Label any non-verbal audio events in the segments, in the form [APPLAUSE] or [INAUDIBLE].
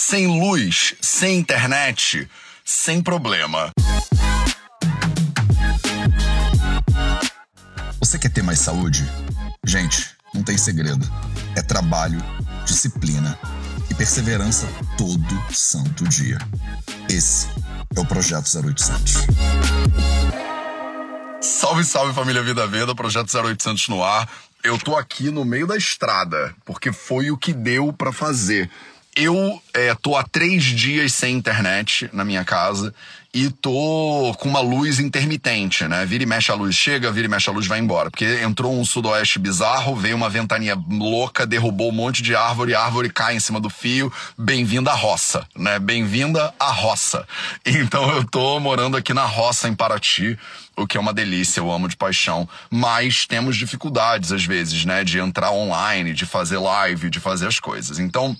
sem luz, sem internet, sem problema. Você quer ter mais saúde? Gente, não tem segredo. É trabalho, disciplina e perseverança todo santo dia. Esse é o Projeto 0800. Salve, salve família Vida Veda, Projeto 0800 no ar. Eu tô aqui no meio da estrada, porque foi o que deu para fazer. Eu é, tô há três dias sem internet na minha casa e tô com uma luz intermitente, né? Vira e mexe a luz chega, vira e mexe a luz vai embora. Porque entrou um sudoeste bizarro, veio uma ventania louca, derrubou um monte de árvore, a árvore cai em cima do fio. Bem-vinda à roça, né? Bem-vinda à roça. [LAUGHS] Então eu tô morando aqui na roça em Paraty, o que é uma delícia, eu amo de paixão. Mas temos dificuldades às vezes, né? De entrar online, de fazer live, de fazer as coisas. Então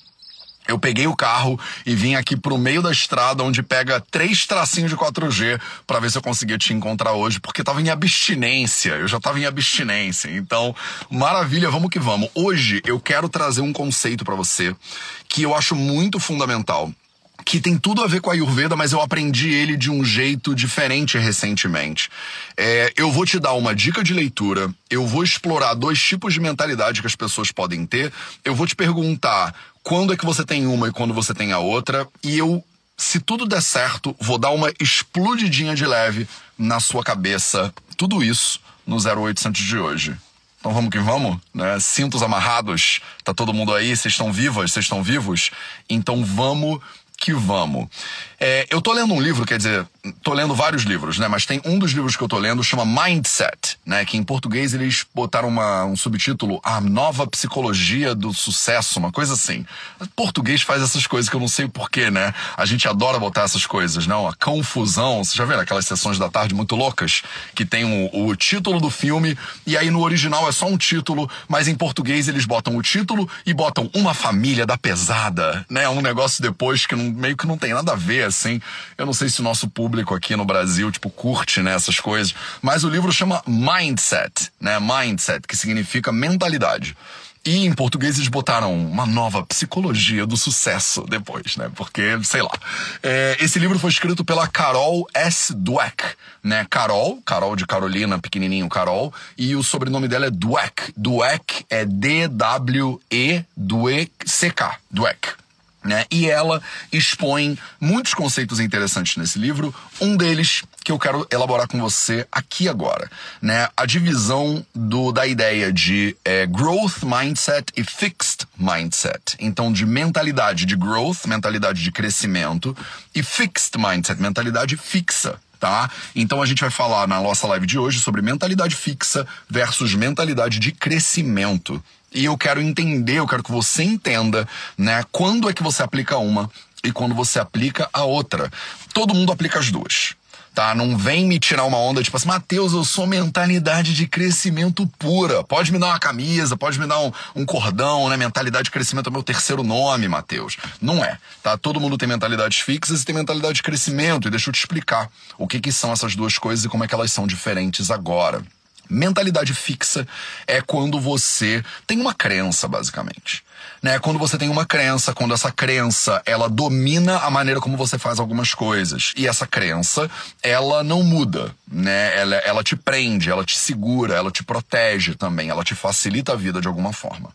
eu peguei o carro e vim aqui pro meio da estrada, onde pega três tracinhos de 4G, para ver se eu conseguia te encontrar hoje, porque tava em abstinência. Eu já tava em abstinência. Então, maravilha, vamos que vamos. Hoje eu quero trazer um conceito para você que eu acho muito fundamental que tem tudo a ver com a Ayurveda, mas eu aprendi ele de um jeito diferente recentemente. É, eu vou te dar uma dica de leitura, eu vou explorar dois tipos de mentalidade que as pessoas podem ter, eu vou te perguntar quando é que você tem uma e quando você tem a outra, e eu, se tudo der certo, vou dar uma explodidinha de leve na sua cabeça. Tudo isso no 0800 de hoje. Então vamos que vamos, né? Cintos amarrados, tá todo mundo aí, vocês estão vivas, vocês estão vivos? Então vamos que vamos. É, eu tô lendo um livro, quer dizer, tô lendo vários livros, né? Mas tem um dos livros que eu tô lendo chama Mindset, né? Que em português eles botaram uma, um subtítulo A Nova Psicologia do Sucesso, uma coisa assim. Português faz essas coisas que eu não sei porquê, né? A gente adora botar essas coisas, não? A confusão. Você já viu aquelas sessões da tarde muito loucas? Que tem o, o título do filme e aí no original é só um título, mas em português eles botam o título e botam Uma Família da Pesada, né? Um negócio depois que não, meio que não tem nada a ver, assim. Eu não sei se o nosso público aqui no Brasil, tipo, curte, né, essas coisas. Mas o livro chama Mindset, né? Mindset, que significa mentalidade. E em português eles botaram uma nova psicologia do sucesso depois, né? Porque, sei lá. É, esse livro foi escrito pela Carol S. Dweck, né? Carol, Carol de Carolina, pequenininho Carol, e o sobrenome dela é Dweck. Dweck é D-W-E-C-K. Dweck né? E ela expõe muitos conceitos interessantes nesse livro. Um deles que eu quero elaborar com você aqui agora, né? A divisão do, da ideia de é, growth mindset e fixed mindset. Então, de mentalidade de growth, mentalidade de crescimento, e fixed mindset, mentalidade fixa. Tá? Então a gente vai falar na nossa live de hoje sobre mentalidade fixa versus mentalidade de crescimento. E eu quero entender, eu quero que você entenda, né, quando é que você aplica uma e quando você aplica a outra. Todo mundo aplica as duas. Tá? Não vem me tirar uma onda tipo assim, Matheus, eu sou mentalidade de crescimento pura. Pode me dar uma camisa, pode me dar um, um cordão, né? Mentalidade de crescimento é meu terceiro nome, Matheus. Não é, tá? Todo mundo tem mentalidades fixas e tem mentalidade de crescimento. E deixa eu te explicar o que, que são essas duas coisas e como é que elas são diferentes agora. Mentalidade fixa é quando você tem uma crença, basicamente. Né? Quando você tem uma crença, quando essa crença ela domina a maneira como você faz algumas coisas. E essa crença, ela não muda, né? Ela, ela te prende, ela te segura, ela te protege também, ela te facilita a vida de alguma forma.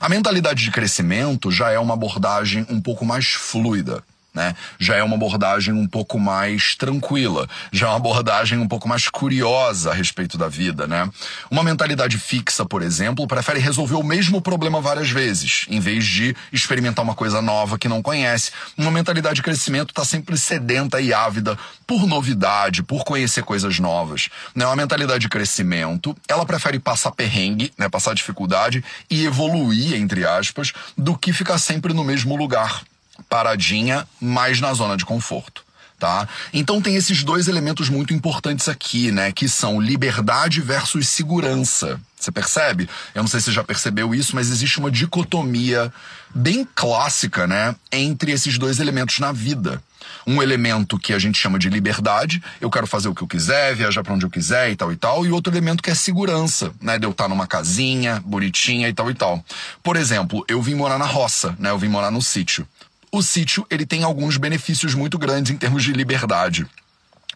A mentalidade de crescimento já é uma abordagem um pouco mais fluida né? Já é uma abordagem um pouco mais tranquila, já é uma abordagem um pouco mais curiosa a respeito da vida, né? Uma mentalidade fixa, por exemplo, prefere resolver o mesmo problema várias vezes, em vez de experimentar uma coisa nova que não conhece. Uma mentalidade de crescimento está sempre sedenta e ávida por novidade, por conhecer coisas novas. Né? Uma mentalidade de crescimento, ela prefere passar perrengue, né? passar dificuldade e evoluir, entre aspas, do que ficar sempre no mesmo lugar paradinha, mais na zona de conforto. Tá? Então tem esses dois elementos muito importantes aqui, né? Que são liberdade versus segurança. Você percebe? Eu não sei se você já percebeu isso, mas existe uma dicotomia bem clássica, né? Entre esses dois elementos na vida. Um elemento que a gente chama de liberdade, eu quero fazer o que eu quiser, viajar para onde eu quiser e tal e tal, e outro elemento que é segurança, né? De eu estar numa casinha bonitinha e tal e tal. Por exemplo, eu vim morar na roça, né? Eu vim morar no sítio o sítio ele tem alguns benefícios muito grandes em termos de liberdade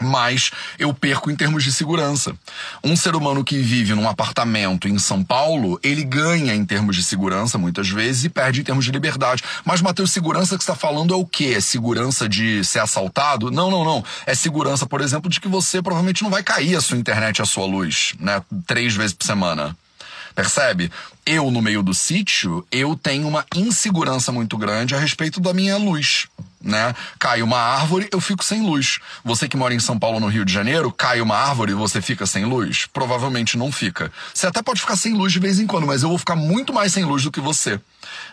mas eu perco em termos de segurança. Um ser humano que vive num apartamento em São Paulo, ele ganha em termos de segurança muitas vezes e perde em termos de liberdade. Mas, Matheus, segurança que está falando é o quê? É segurança de ser assaltado? Não, não, não. É segurança, por exemplo, de que você provavelmente não vai cair a sua internet a sua luz, né? Três vezes por semana. Percebe? Eu, no meio do sítio, eu tenho uma insegurança muito grande a respeito da minha luz né? Cai uma árvore, eu fico sem luz. Você que mora em São Paulo, no Rio de Janeiro, cai uma árvore e você fica sem luz? Provavelmente não fica. Você até pode ficar sem luz de vez em quando, mas eu vou ficar muito mais sem luz do que você.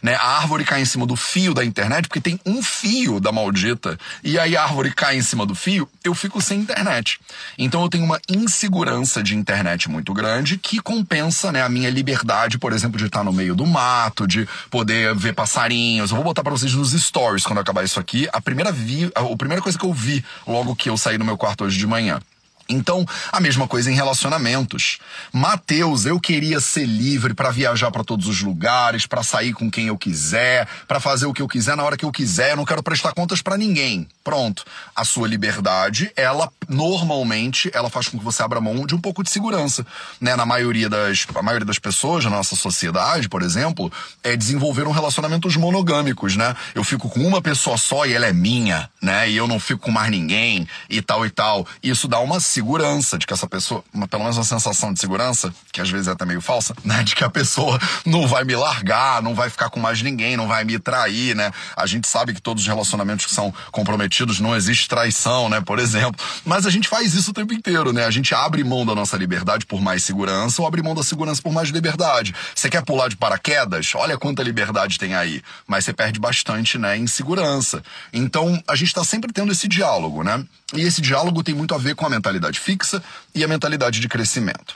Né? A árvore cai em cima do fio da internet, porque tem um fio da maldita, e aí a árvore cai em cima do fio, eu fico sem internet. Então eu tenho uma insegurança de internet muito grande que compensa né, a minha liberdade, por exemplo, de estar no meio do mato, de poder ver passarinhos. Eu vou botar para vocês nos stories quando acabar isso aqui a primeira, vi, a, a primeira coisa que eu vi logo que eu saí do meu quarto hoje de manhã. Então, a mesma coisa em relacionamentos. Mateus, eu queria ser livre para viajar para todos os lugares, para sair com quem eu quiser, para fazer o que eu quiser na hora que eu quiser, eu não quero prestar contas para ninguém. Pronto. A sua liberdade, ela normalmente, ela faz com que você abra mão de um pouco de segurança, né? Na maioria das, a maioria das pessoas na nossa sociedade, por exemplo, é desenvolveram relacionamentos monogâmicos, né? Eu fico com uma pessoa só e ela é minha, né? E eu não fico com mais ninguém e tal e tal. Isso dá uma segurança de que essa pessoa, uma, pelo menos uma sensação de segurança, que às vezes é até meio falsa, [LAUGHS] né? De que a pessoa não vai me largar, não vai ficar com mais ninguém, não vai me trair, né? A gente sabe que todos os relacionamentos que são comprometidos não existe traição, né? Por exemplo. Mas a gente faz isso o tempo inteiro, né? A gente abre mão da nossa liberdade por mais segurança ou abre mão da segurança por mais liberdade. Você quer pular de paraquedas? Olha quanta liberdade tem aí. Mas você perde bastante, né? Em segurança. Então, a gente tá sempre tendo esse diálogo, né? E esse diálogo tem muito a ver com a mentalidade fixa e a mentalidade de crescimento.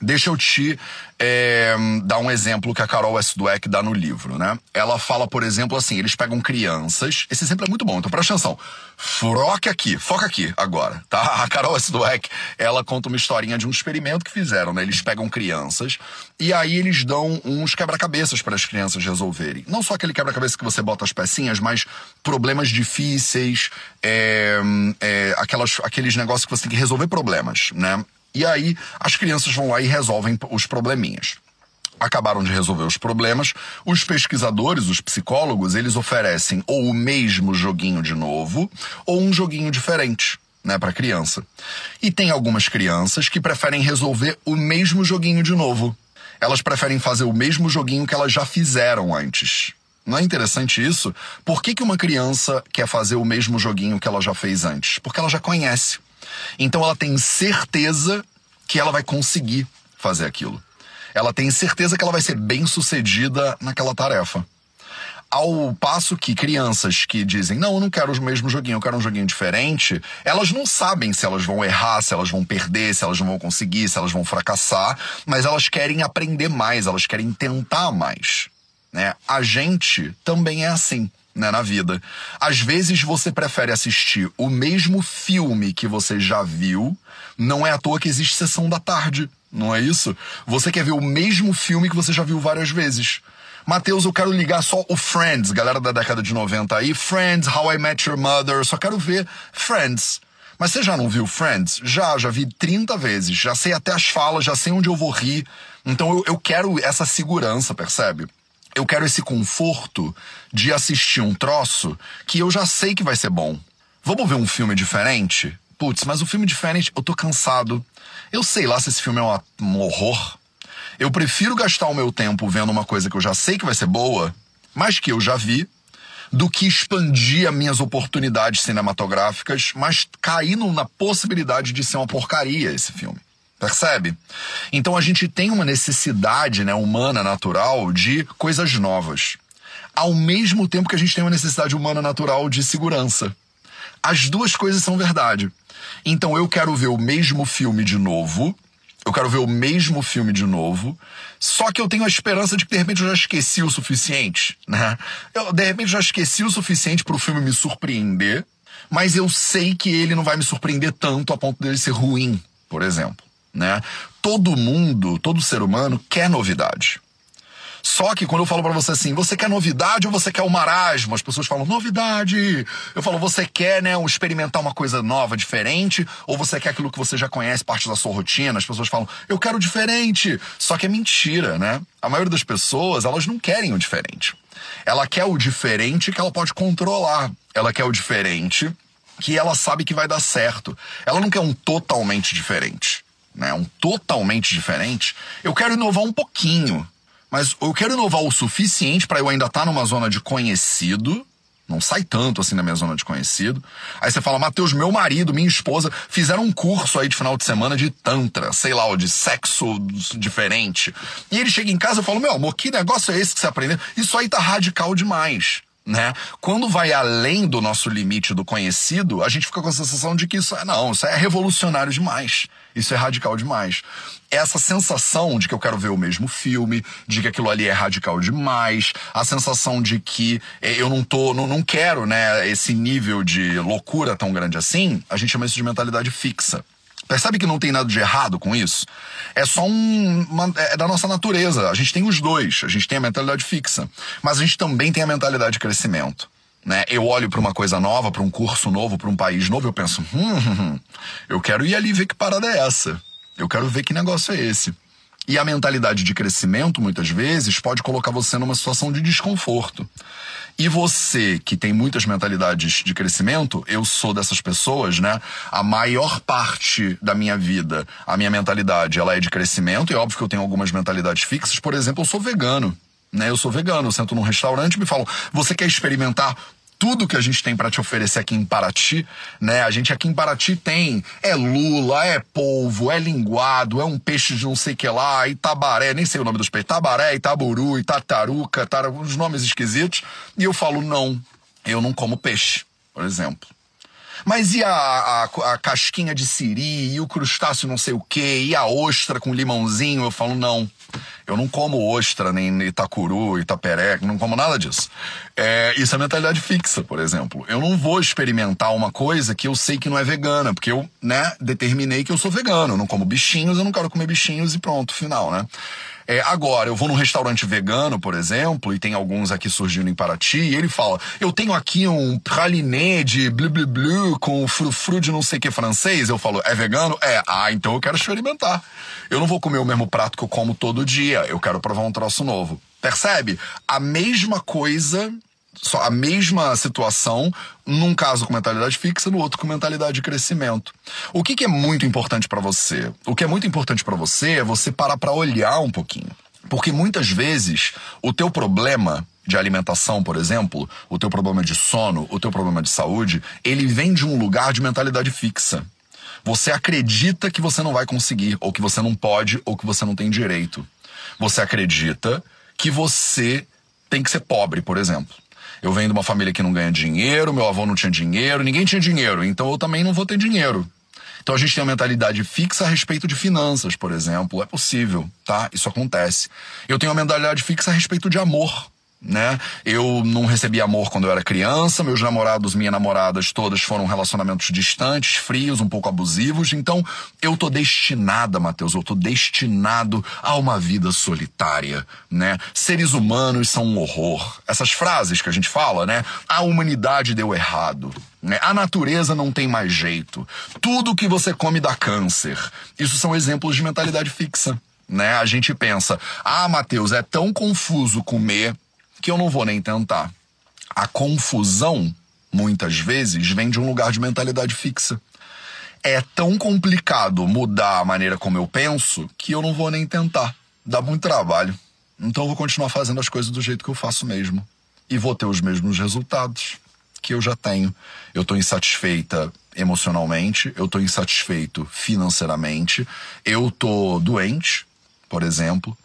Deixa eu te é, dar um exemplo que a Carol Westdweck dá no livro, né? Ela fala, por exemplo, assim, eles pegam crianças. Esse exemplo é muito bom, então presta atenção. Foca aqui, foca aqui agora, tá? A Carol Westdweck, ela conta uma historinha de um experimento que fizeram, né? Eles pegam crianças e aí eles dão uns quebra-cabeças para as crianças resolverem. Não só aquele quebra-cabeça que você bota as pecinhas, mas problemas difíceis, é, é, aquelas, aqueles negócios que você tem que resolver problemas, né? E aí as crianças vão lá e resolvem os probleminhas acabaram de resolver os problemas, os pesquisadores, os psicólogos, eles oferecem ou o mesmo joguinho de novo ou um joguinho diferente. Né, para criança. E tem algumas crianças que preferem resolver o mesmo joguinho de novo. Elas preferem fazer o mesmo joguinho que elas já fizeram antes. Não é interessante isso? Por que, que uma criança quer fazer o mesmo joguinho que ela já fez antes? Porque ela já conhece. Então ela tem certeza que ela vai conseguir fazer aquilo. Ela tem certeza que ela vai ser bem sucedida naquela tarefa. Ao passo que crianças que dizem, não, eu não quero o mesmo joguinho, eu quero um joguinho diferente, elas não sabem se elas vão errar, se elas vão perder, se elas não vão conseguir, se elas vão fracassar, mas elas querem aprender mais, elas querem tentar mais. Né? A gente também é assim né, na vida. Às vezes você prefere assistir o mesmo filme que você já viu, não é à toa que existe sessão da tarde, não é isso? Você quer ver o mesmo filme que você já viu várias vezes. Matheus, eu quero ligar só o Friends, galera da década de 90 aí. Friends, How I Met Your Mother, só quero ver Friends. Mas você já não viu Friends? Já, já vi 30 vezes. Já sei até as falas, já sei onde eu vou rir. Então eu, eu quero essa segurança, percebe? Eu quero esse conforto de assistir um troço que eu já sei que vai ser bom. Vamos ver um filme diferente? Putz, mas o filme diferente, eu tô cansado. Eu sei lá se esse filme é um horror. Eu prefiro gastar o meu tempo vendo uma coisa que eu já sei que vai ser boa, mas que eu já vi, do que expandir as minhas oportunidades cinematográficas, mas cair na possibilidade de ser uma porcaria esse filme. Percebe? Então a gente tem uma necessidade né, humana natural de coisas novas. Ao mesmo tempo que a gente tem uma necessidade humana natural de segurança. As duas coisas são verdade. Então eu quero ver o mesmo filme de novo. Eu quero ver o mesmo filme de novo. Só que eu tenho a esperança de que de repente eu já esqueci o suficiente, né? Eu de repente já esqueci o suficiente para o filme me surpreender, mas eu sei que ele não vai me surpreender tanto a ponto dele ser ruim, por exemplo né? Todo mundo, todo ser humano quer novidade. Só que quando eu falo para você assim, você quer novidade ou você quer o marasmo? As pessoas falam, novidade. Eu falo, você quer, né, experimentar uma coisa nova, diferente, ou você quer aquilo que você já conhece, parte da sua rotina? As pessoas falam, eu quero diferente. Só que é mentira, né? A maioria das pessoas, elas não querem o diferente. Ela quer o diferente que ela pode controlar. Ela quer o diferente que ela sabe que vai dar certo. Ela não quer um totalmente diferente, né? Um totalmente diferente. Eu quero inovar um pouquinho, mas eu quero inovar o suficiente para eu ainda estar tá numa zona de conhecido. Não sai tanto assim na minha zona de conhecido. Aí você fala, Matheus, meu marido, minha esposa fizeram um curso aí de final de semana de Tantra, sei lá, de sexo diferente. E ele chega em casa e fala, meu amor, que negócio é esse que você aprendeu? Isso aí tá radical demais né? Quando vai além do nosso limite do conhecido, a gente fica com a sensação de que isso é não, isso é revolucionário demais. Isso é radical demais. Essa sensação de que eu quero ver o mesmo filme, de que aquilo ali é radical demais, a sensação de que eh, eu não tô, não, não quero, né, esse nível de loucura tão grande assim, a gente chama isso de mentalidade fixa. Percebe que não tem nada de errado com isso? É só um, uma, é da nossa natureza. A gente tem os dois. A gente tem a mentalidade fixa, mas a gente também tem a mentalidade de crescimento. Né? Eu olho para uma coisa nova, para um curso novo, para um país novo, eu penso, hum, hum, hum, eu quero ir ali ver que parada é essa. Eu quero ver que negócio é esse. E a mentalidade de crescimento, muitas vezes, pode colocar você numa situação de desconforto. E você, que tem muitas mentalidades de crescimento, eu sou dessas pessoas, né? A maior parte da minha vida, a minha mentalidade, ela é de crescimento, e é óbvio que eu tenho algumas mentalidades fixas. Por exemplo, eu sou vegano. Né, eu sou vegano, eu sento num restaurante e me falam: você quer experimentar tudo que a gente tem para te oferecer aqui em Paraty, né? A gente aqui em Paraty tem é lula, é polvo, é linguado, é um peixe de não sei que lá, itabaré, nem sei o nome dos peixes, tabaré, itaburu, itataruca, tar... uns nomes esquisitos. E eu falo, não, eu não como peixe, por exemplo. Mas e a, a, a, casquinha de siri, e o crustáceo não sei o quê, e a ostra com limãozinho? Eu falo, não. Eu não como ostra, nem itacuru, itaperé, não como nada disso. É, isso é mentalidade fixa, por exemplo. Eu não vou experimentar uma coisa que eu sei que não é vegana, porque eu, né, determinei que eu sou vegano. Eu não como bichinhos, eu não quero comer bichinhos e pronto, final, né? É, agora, eu vou num restaurante vegano, por exemplo, e tem alguns aqui surgindo em Paraty, e ele fala: Eu tenho aqui um praliné de blu blu blu com frufru de não sei que francês. Eu falo: É vegano? É. Ah, então eu quero experimentar. Eu não vou comer o mesmo prato que eu como todo dia. Eu quero provar um troço novo. Percebe? A mesma coisa só a mesma situação, num caso com mentalidade fixa, no outro com mentalidade de crescimento. O que, que é muito importante para você? O que é muito importante para você é você parar para olhar um pouquinho. Porque muitas vezes o teu problema de alimentação, por exemplo, o teu problema de sono, o teu problema de saúde, ele vem de um lugar de mentalidade fixa. Você acredita que você não vai conseguir, ou que você não pode, ou que você não tem direito. Você acredita que você tem que ser pobre, por exemplo. Eu venho de uma família que não ganha dinheiro, meu avô não tinha dinheiro, ninguém tinha dinheiro, então eu também não vou ter dinheiro. Então a gente tem uma mentalidade fixa a respeito de finanças, por exemplo. É possível, tá? Isso acontece. Eu tenho uma mentalidade fixa a respeito de amor né? Eu não recebi amor quando eu era criança, meus namorados, minhas namoradas, todas foram relacionamentos distantes, frios, um pouco abusivos. Então, eu tô destinada, Mateus, eu tô destinado a uma vida solitária, né? Seres humanos são um horror. Essas frases que a gente fala, né? A humanidade deu errado. Né? A natureza não tem mais jeito. Tudo que você come dá câncer. Isso são exemplos de mentalidade fixa. Né? A gente pensa, ah, Mateus, é tão confuso comer que eu não vou nem tentar. A confusão, muitas vezes, vem de um lugar de mentalidade fixa. É tão complicado mudar a maneira como eu penso que eu não vou nem tentar. Dá muito trabalho. Então eu vou continuar fazendo as coisas do jeito que eu faço mesmo. E vou ter os mesmos resultados que eu já tenho. Eu estou insatisfeita emocionalmente, eu estou insatisfeito financeiramente, eu estou doente, por exemplo,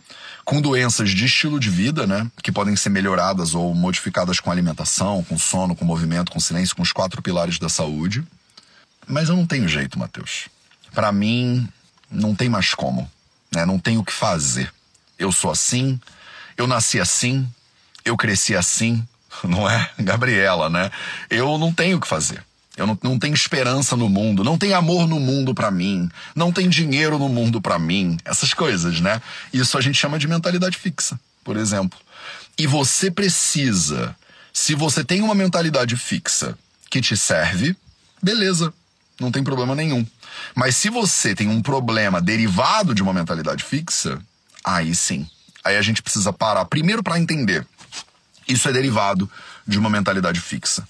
com doenças de estilo de vida, né, que podem ser melhoradas ou modificadas com alimentação, com sono, com movimento, com silêncio, com os quatro pilares da saúde. Mas eu não tenho jeito, Matheus. Para mim, não tem mais como, né? Não tenho o que fazer. Eu sou assim, eu nasci assim, eu cresci assim, [LAUGHS] não é? Gabriela, né? Eu não tenho o que fazer. Eu não, não tenho esperança no mundo, não tem amor no mundo para mim, não tem dinheiro no mundo para mim, essas coisas, né? Isso a gente chama de mentalidade fixa. por exemplo. E você precisa, se você tem uma mentalidade fixa que te serve, beleza, não tem problema nenhum. Mas se você tem um problema derivado de uma mentalidade fixa, aí sim. Aí a gente precisa parar primeiro para entender. Isso é derivado de uma mentalidade fixa.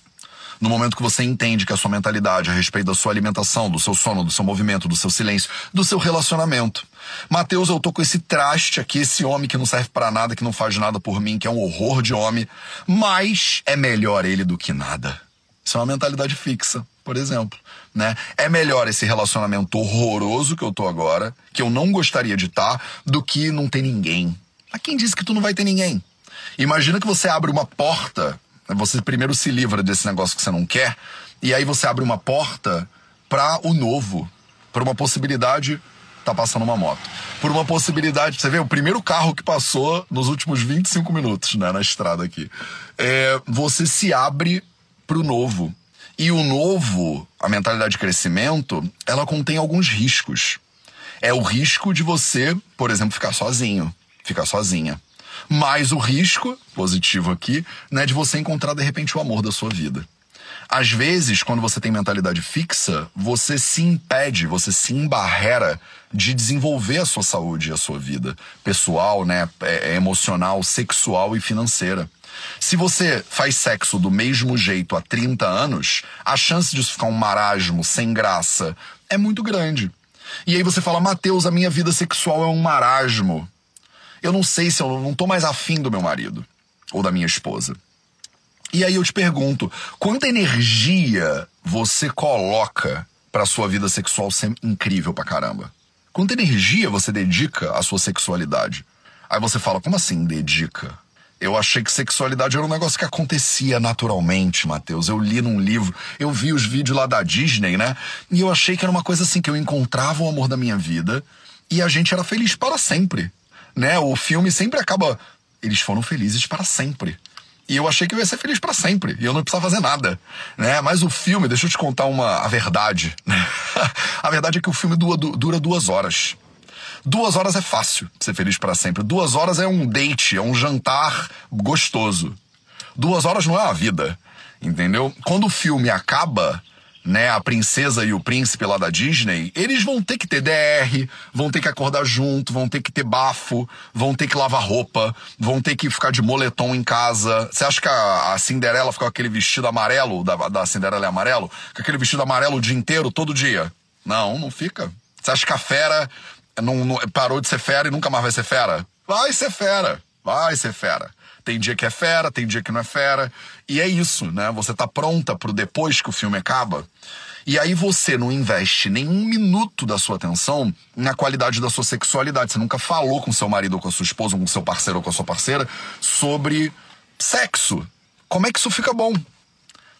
No momento que você entende que a sua mentalidade a respeito da sua alimentação, do seu sono, do seu movimento, do seu silêncio, do seu relacionamento. Mateus, eu tô com esse traste aqui, esse homem que não serve para nada, que não faz nada por mim, que é um horror de homem, mas é melhor ele do que nada. Isso é uma mentalidade fixa, por exemplo, né? É melhor esse relacionamento horroroso que eu tô agora, que eu não gostaria de estar, tá, do que não ter ninguém. A quem disse que tu não vai ter ninguém? Imagina que você abre uma porta você primeiro se livra desse negócio que você não quer, e aí você abre uma porta para o novo, para uma possibilidade. Tá passando uma moto. Por uma possibilidade, você vê, o primeiro carro que passou nos últimos 25 minutos, né, na estrada aqui. É, você se abre pro novo. E o novo, a mentalidade de crescimento, ela contém alguns riscos. É o risco de você, por exemplo, ficar sozinho, ficar sozinha. Mas o risco, positivo aqui, né, de você encontrar de repente o amor da sua vida. Às vezes, quando você tem mentalidade fixa, você se impede, você se embarrera de desenvolver a sua saúde e a sua vida pessoal, né, é, é emocional, sexual e financeira. Se você faz sexo do mesmo jeito há 30 anos, a chance disso ficar um marasmo sem graça é muito grande. E aí você fala, Mateus, a minha vida sexual é um marasmo eu não sei se eu não tô mais afim do meu marido ou da minha esposa. E aí eu te pergunto, quanta energia você coloca para sua vida sexual ser incrível pra caramba? Quanta energia você dedica à sua sexualidade? Aí você fala, como assim dedica? Eu achei que sexualidade era um negócio que acontecia naturalmente, Matheus. Eu li num livro, eu vi os vídeos lá da Disney, né? E eu achei que era uma coisa assim, que eu encontrava o amor da minha vida e a gente era feliz para sempre né? O filme sempre acaba. Eles foram felizes para sempre. E eu achei que eu ia ser feliz para sempre. E eu não precisava fazer nada. Né? Mas o filme, deixa eu te contar uma, a verdade. Né? [LAUGHS] a verdade é que o filme dura, dura duas horas. Duas horas é fácil ser feliz para sempre. Duas horas é um date, é um jantar gostoso. Duas horas não é uma vida. Entendeu? Quando o filme acaba, né, a princesa e o príncipe lá da Disney, eles vão ter que ter DR, vão ter que acordar junto, vão ter que ter bafo, vão ter que lavar roupa, vão ter que ficar de moletom em casa. Você acha que a, a Cinderela ficou com aquele vestido amarelo, da, da Cinderela é amarelo? Com aquele vestido amarelo o dia inteiro, todo dia? Não, não fica. Você acha que a fera não, não, parou de ser fera e nunca mais vai ser fera? Vai ser fera, vai ser fera. Tem dia que é fera, tem dia que não é fera. E é isso, né? Você tá pronta pro depois que o filme acaba. E aí você não investe nenhum minuto da sua atenção na qualidade da sua sexualidade. Você nunca falou com seu marido ou com a sua esposa, ou com seu parceiro ou com a sua parceira sobre sexo. Como é que isso fica bom?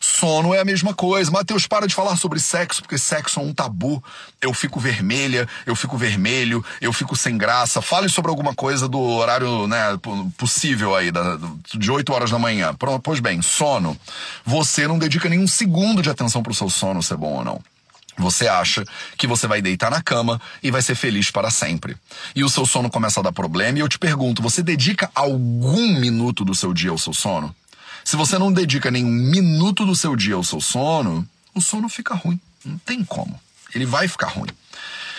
Sono é a mesma coisa. Mateus, para de falar sobre sexo, porque sexo é um tabu. Eu fico vermelha, eu fico vermelho, eu fico sem graça. Fale sobre alguma coisa do horário né, possível aí, da, de 8 horas da manhã. Pois bem, sono. Você não dedica nenhum segundo de atenção pro seu sono ser bom ou não. Você acha que você vai deitar na cama e vai ser feliz para sempre. E o seu sono começa a dar problema, e eu te pergunto: você dedica algum minuto do seu dia ao seu sono? Se você não dedica nenhum minuto do seu dia ao seu sono, o sono fica ruim. Não tem como. Ele vai ficar ruim.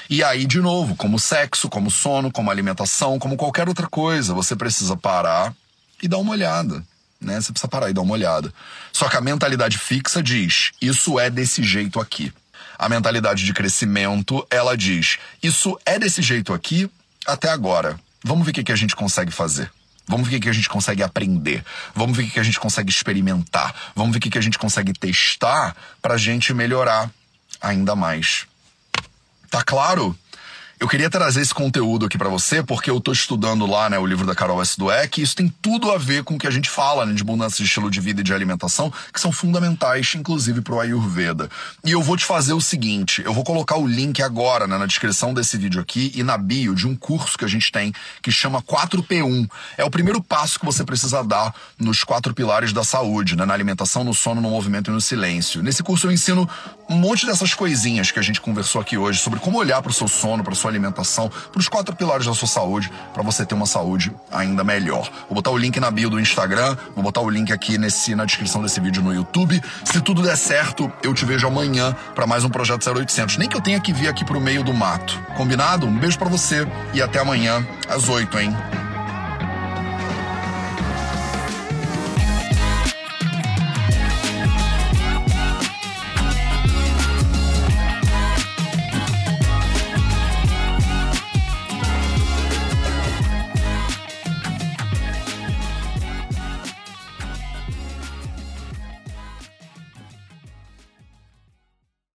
E aí, de novo, como sexo, como sono, como alimentação, como qualquer outra coisa, você precisa parar e dar uma olhada. Né? Você precisa parar e dar uma olhada. Só que a mentalidade fixa diz: isso é desse jeito aqui. A mentalidade de crescimento, ela diz: isso é desse jeito aqui até agora. Vamos ver o que, a gente consegue fazer. Vamos ver o que a gente consegue aprender. Vamos ver o que a gente consegue experimentar. Vamos ver o que a gente consegue testar para a gente melhorar ainda mais. Tá claro? Eu queria trazer esse conteúdo aqui para você porque eu tô estudando lá, né, o livro da Carol S. Dweck e isso tem tudo a ver com o que a gente fala, né, de mudança de estilo de vida e de alimentação, que são fundamentais, inclusive pro Ayurveda. E eu vou te fazer o seguinte, eu vou colocar o link agora, né, na descrição desse vídeo aqui e na bio de um curso que a gente tem que chama 4P1. É o primeiro passo que você precisa dar nos quatro pilares da saúde, né, na alimentação, no sono, no movimento e no silêncio. Nesse curso eu ensino um monte dessas coisinhas que a gente conversou aqui hoje sobre como olhar para o seu sono, para sua alimentação, para os quatro pilares da sua saúde, para você ter uma saúde ainda melhor. Vou botar o link na bio do Instagram, vou botar o link aqui nesse, na descrição desse vídeo no YouTube. Se tudo der certo, eu te vejo amanhã para mais um Projeto 0800. Nem que eu tenha que vir aqui pro meio do mato. Combinado? Um beijo para você e até amanhã às 8, hein?